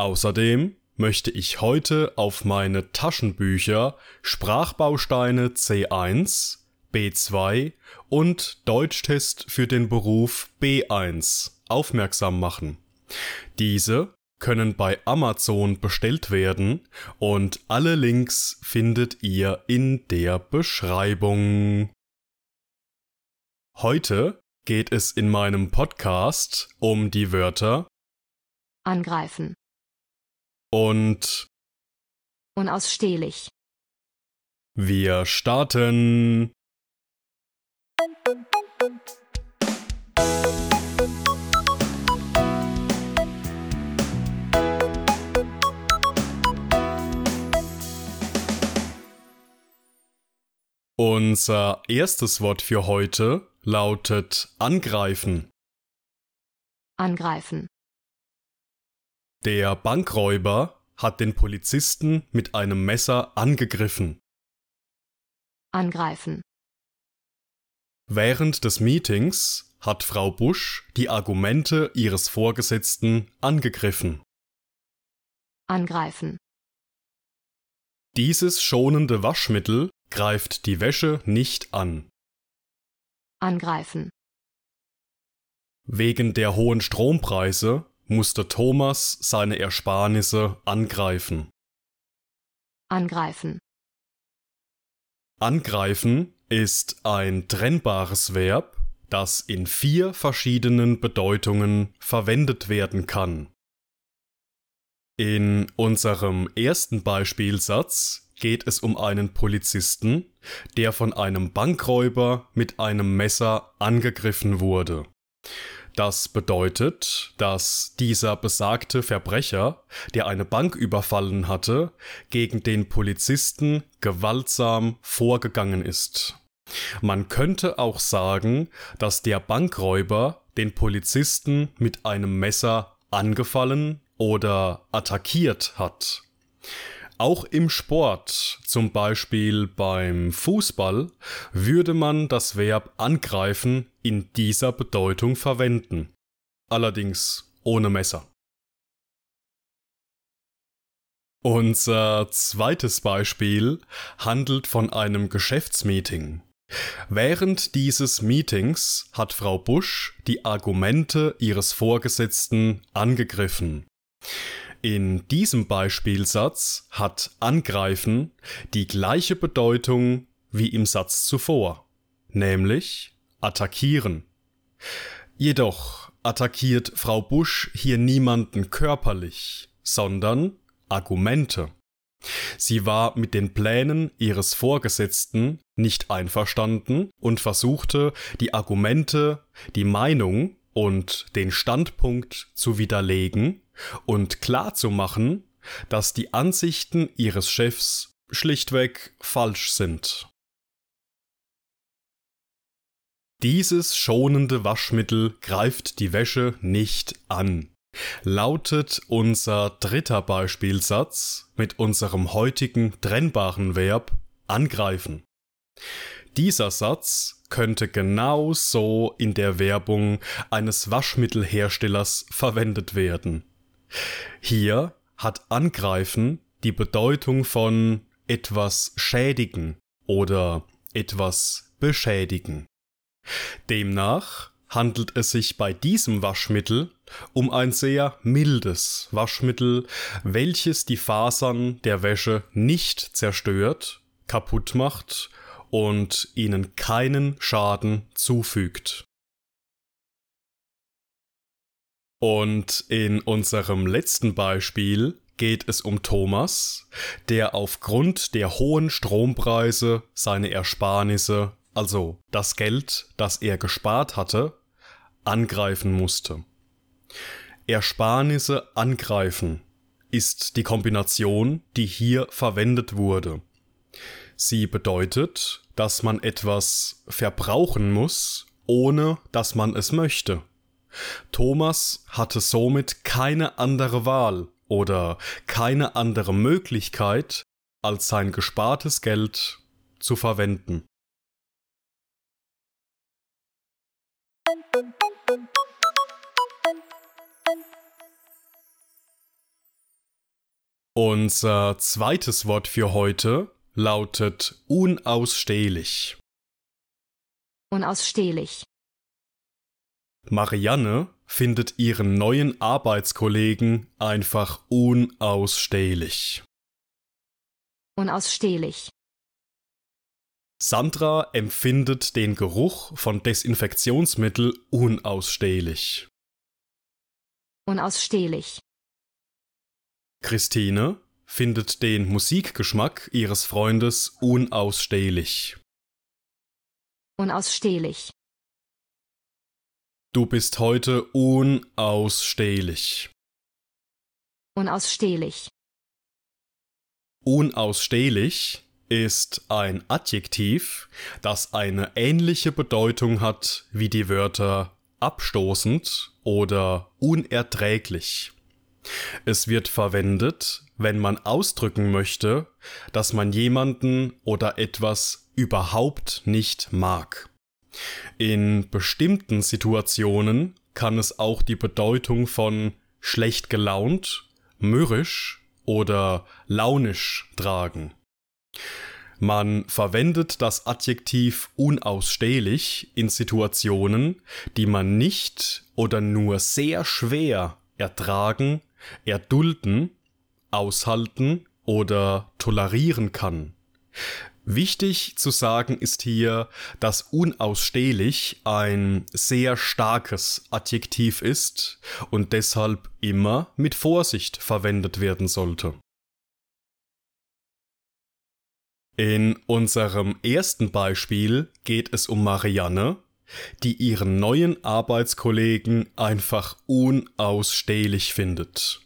Außerdem möchte ich heute auf meine Taschenbücher Sprachbausteine C1, B2 und Deutschtest für den Beruf B1 aufmerksam machen. Diese können bei Amazon bestellt werden und alle Links findet ihr in der Beschreibung. Heute geht es in meinem Podcast um die Wörter angreifen, und unausstehlich, wir starten. Unser erstes Wort für heute lautet angreifen. angreifen, Der Bankräuber hat den Polizisten mit einem Messer angegriffen. angreifen, Während des Meetings hat Frau Busch die Argumente ihres Vorgesetzten angegriffen. angreifen, Dieses schonende Waschmittel greift die Wäsche nicht an. angreifen, Wegen der hohen Strompreise musste Thomas seine Ersparnisse angreifen. angreifen, Angreifen ist ein trennbares Verb, das in vier verschiedenen Bedeutungen verwendet werden kann. In unserem ersten Beispielsatz geht es um einen Polizisten, der von einem Bankräuber mit einem Messer angegriffen wurde. Das bedeutet, dass dieser besagte Verbrecher, der eine Bank überfallen hatte, gegen den Polizisten gewaltsam vorgegangen ist. Man könnte auch sagen, dass der Bankräuber den Polizisten mit einem Messer angefallen oder attackiert hat. Auch im Sport, zum Beispiel beim Fußball, würde man das Verb angreifen in dieser Bedeutung verwenden. Allerdings ohne Messer. Unser zweites Beispiel handelt von einem Geschäftsmeeting. Während dieses Meetings hat Frau Busch die Argumente ihres Vorgesetzten angegriffen. In diesem Beispielsatz hat angreifen die gleiche Bedeutung wie im Satz zuvor, nämlich attackieren. Jedoch attackiert Frau Busch hier niemanden körperlich, sondern Argumente. Sie war mit den Plänen ihres Vorgesetzten nicht einverstanden und versuchte, die Argumente, die Meinung und den Standpunkt zu widerlegen und klarzumachen, dass die Ansichten ihres Chefs schlichtweg falsch sind. Dieses schonende Waschmittel greift die Wäsche nicht an, lautet unser dritter Beispielsatz mit unserem heutigen trennbaren Verb angreifen. Dieser Satz könnte genau so in der Werbung eines Waschmittelherstellers verwendet werden. Hier hat angreifen die Bedeutung von etwas schädigen oder etwas beschädigen. Demnach handelt es sich bei diesem Waschmittel um ein sehr mildes Waschmittel, welches die Fasern der Wäsche nicht zerstört, kaputt macht und ihnen keinen Schaden zufügt. Und in unserem letzten Beispiel geht es um Thomas, der aufgrund der hohen Strompreise seine Ersparnisse, also das Geld, das er gespart hatte, angreifen musste. Ersparnisse angreifen ist die Kombination, die hier verwendet wurde. Sie bedeutet, dass man etwas verbrauchen muss, ohne dass man es möchte. Thomas hatte somit keine andere Wahl oder keine andere Möglichkeit, als sein gespartes Geld zu verwenden. Unser zweites Wort für heute lautet unausstehlich. Unausstehlich. Marianne findet ihren neuen Arbeitskollegen einfach unausstehlich. Unausstehlich. Sandra empfindet den Geruch von Desinfektionsmittel unausstehlich. Unausstehlich. Christine findet den Musikgeschmack ihres Freundes unausstehlich. Unausstehlich. Du bist heute unausstehlich. Unausstehlich. Unausstehlich ist ein Adjektiv, das eine ähnliche Bedeutung hat wie die Wörter abstoßend oder unerträglich. Es wird verwendet, wenn man ausdrücken möchte, dass man jemanden oder etwas überhaupt nicht mag. In bestimmten Situationen kann es auch die Bedeutung von schlecht gelaunt, mürrisch oder launisch tragen. Man verwendet das Adjektiv unausstehlich in Situationen, die man nicht oder nur sehr schwer ertragen, erdulden, aushalten oder tolerieren kann. Wichtig zu sagen ist hier, dass unausstehlich ein sehr starkes Adjektiv ist und deshalb immer mit Vorsicht verwendet werden sollte. In unserem ersten Beispiel geht es um Marianne, die ihren neuen Arbeitskollegen einfach unausstehlich findet.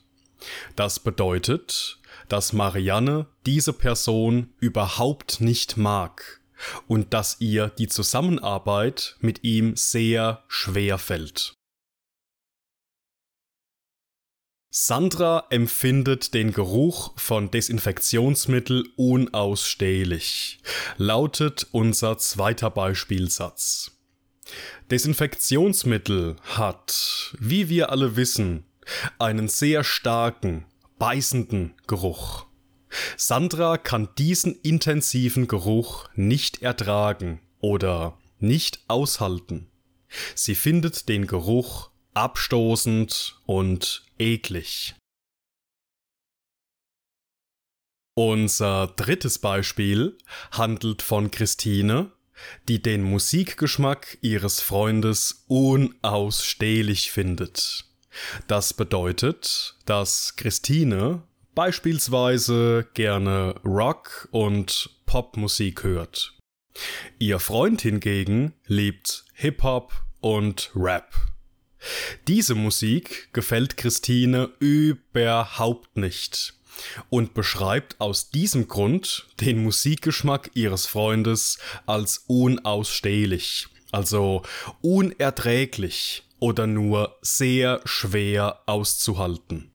Das bedeutet, dass Marianne diese Person überhaupt nicht mag und dass ihr die Zusammenarbeit mit ihm sehr schwer fällt. Sandra empfindet den Geruch von Desinfektionsmittel unausstehlich, lautet unser zweiter Beispielsatz. Desinfektionsmittel hat, wie wir alle wissen, einen sehr starken, beißenden Geruch. Sandra kann diesen intensiven Geruch nicht ertragen oder nicht aushalten. Sie findet den Geruch abstoßend und eklig. Unser drittes Beispiel handelt von Christine, die den Musikgeschmack ihres Freundes unausstehlich findet. Das bedeutet, dass Christine beispielsweise gerne Rock und Popmusik hört. Ihr Freund hingegen liebt Hip-Hop und Rap. Diese Musik gefällt Christine überhaupt nicht und beschreibt aus diesem Grund den Musikgeschmack ihres Freundes als unausstehlich, also unerträglich oder nur sehr schwer auszuhalten.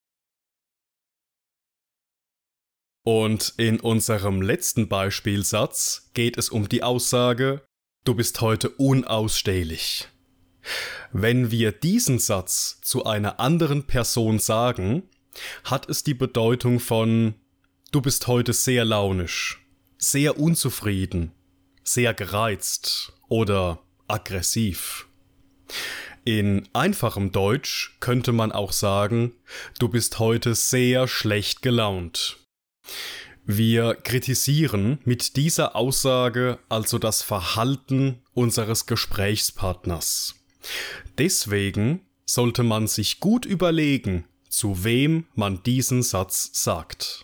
Und in unserem letzten Beispielsatz geht es um die Aussage, du bist heute unausstehlich. Wenn wir diesen Satz zu einer anderen Person sagen, hat es die Bedeutung von du bist heute sehr launisch, sehr unzufrieden, sehr gereizt oder aggressiv. In einfachem Deutsch könnte man auch sagen, du bist heute sehr schlecht gelaunt. Wir kritisieren mit dieser Aussage also das Verhalten unseres Gesprächspartners. Deswegen sollte man sich gut überlegen, zu wem man diesen Satz sagt.